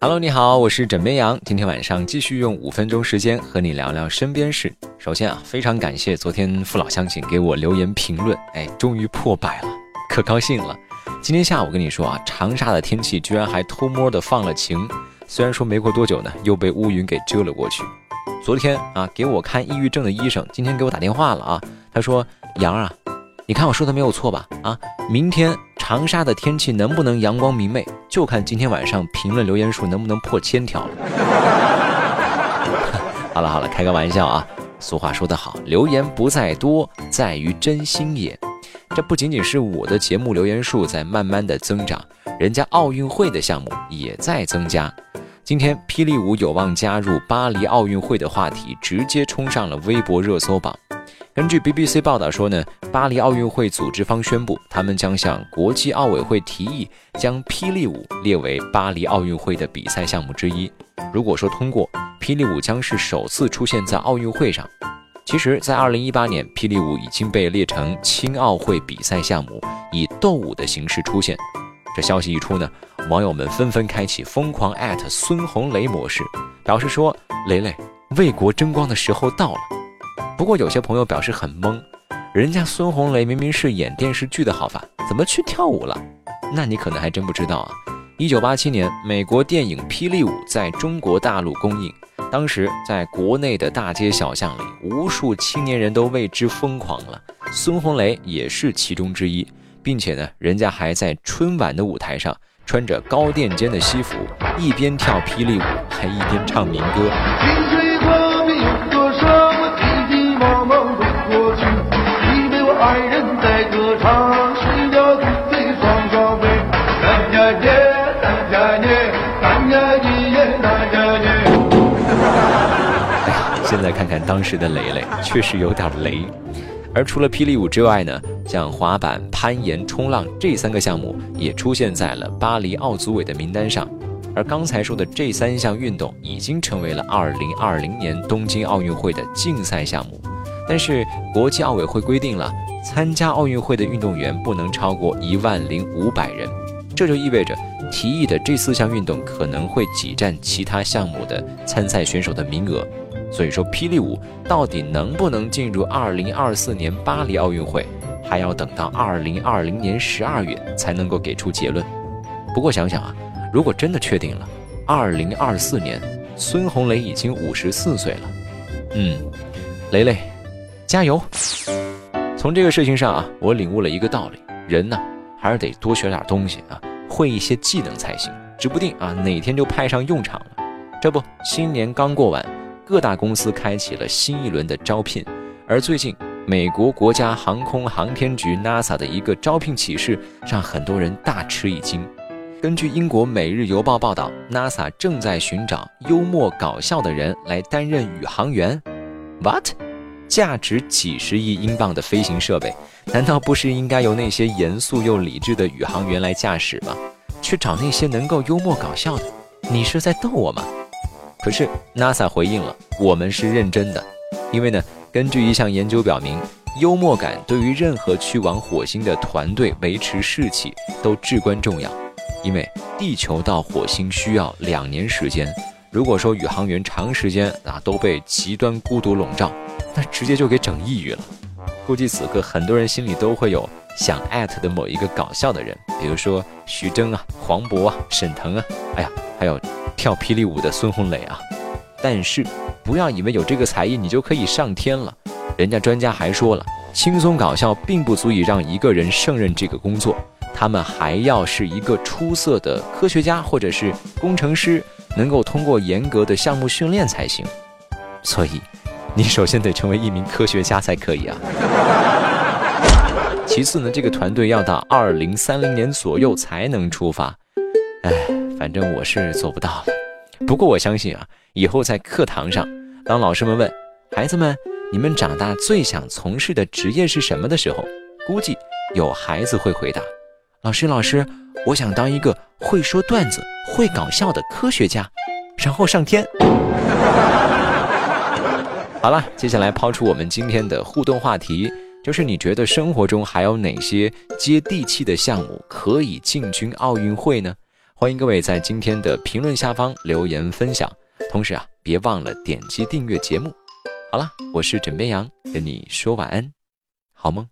Hello，你好，我是枕边羊。今天晚上继续用五分钟时间和你聊聊身边事。首先啊，非常感谢昨天父老乡亲给我留言评论，哎，终于破百了，可高兴了。今天下午跟你说啊，长沙的天气居然还偷摸的放了晴，虽然说没过多久呢，又被乌云给遮了过去。昨天啊，给我看抑郁症的医生今天给我打电话了啊，他说杨啊，你看我说的没有错吧？啊，明天。长沙的天气能不能阳光明媚，就看今天晚上评论留言数能不能破千条了。好了好了，开个玩笑啊。俗话说得好，留言不在多，在于真心也。这不仅仅是我的节目留言数在慢慢的增长，人家奥运会的项目也在增加。今天霹雳舞有望加入巴黎奥运会的话题，直接冲上了微博热搜榜。根据 BBC 报道说呢，巴黎奥运会组织方宣布，他们将向国际奥委会提议，将霹雳舞列为巴黎奥运会的比赛项目之一。如果说通过，霹雳舞将是首次出现在奥运会上。其实，在2018年，霹雳舞已经被列成青奥会比赛项目，以斗舞的形式出现。这消息一出呢，网友们纷纷开启疯狂艾特孙红雷模式，表示说：“雷雷为国争光的时候到了。”不过有些朋友表示很懵，人家孙红雷明明是演电视剧的好法，怎么去跳舞了？那你可能还真不知道啊。一九八七年，美国电影《霹雳舞》在中国大陆公映，当时在国内的大街小巷里，无数青年人都为之疯狂了，孙红雷也是其中之一，并且呢，人家还在春晚的舞台上穿着高垫肩的西服，一边跳霹雳舞，还一边唱民歌。看看当时的雷雷，确实有点雷。而除了霹雳舞之外呢，像滑板、攀岩、冲浪这三个项目也出现在了巴黎奥组委的名单上。而刚才说的这三项运动已经成为了2020年东京奥运会的竞赛项目。但是国际奥委会规定了，参加奥运会的运动员不能超过一万零五百人，这就意味着提议的这四项运动可能会挤占其他项目的参赛选手的名额。所以说，霹雳舞到底能不能进入二零二四年巴黎奥运会，还要等到二零二零年十二月才能够给出结论。不过想想啊，如果真的确定了，二零二四年孙红雷已经五十四岁了，嗯，雷雷，加油！从这个事情上啊，我领悟了一个道理：人呢，还是得多学点东西啊，会一些技能才行，指不定啊哪天就派上用场了。这不，新年刚过完。各大公司开启了新一轮的招聘，而最近美国国家航空航天局 NASA 的一个招聘启事让很多人大吃一惊。根据英国《每日邮报》报道，NASA 正在寻找幽默搞笑的人来担任宇航员。What？价值几十亿英镑的飞行设备，难道不是应该由那些严肃又理智的宇航员来驾驶吗？去找那些能够幽默搞笑的？你是在逗我吗？可是 NASA 回应了，我们是认真的，因为呢，根据一项研究表明，幽默感对于任何去往火星的团队维持士气都至关重要。因为地球到火星需要两年时间，如果说宇航员长时间啊都被极端孤独笼罩，那直接就给整抑郁了。估计此刻很多人心里都会有想艾特的某一个搞笑的人，比如说徐峥啊、黄渤啊、沈腾啊，哎呀，还有。跳霹雳舞的孙红雷啊，但是不要以为有这个才艺你就可以上天了。人家专家还说了，轻松搞笑并不足以让一个人胜任这个工作，他们还要是一个出色的科学家或者是工程师，能够通过严格的项目训练才行。所以，你首先得成为一名科学家才可以啊。其次呢，这个团队要到二零三零年左右才能出发。哎。反正我是做不到了，不过我相信啊，以后在课堂上，当老师们问孩子们你们长大最想从事的职业是什么的时候，估计有孩子会回答：老师，老师，我想当一个会说段子、会搞笑的科学家，然后上天。好了，接下来抛出我们今天的互动话题，就是你觉得生活中还有哪些接地气的项目可以进军奥运会呢？欢迎各位在今天的评论下方留言分享，同时啊，别忘了点击订阅节目。好了，我是枕边羊，跟你说晚安，好梦。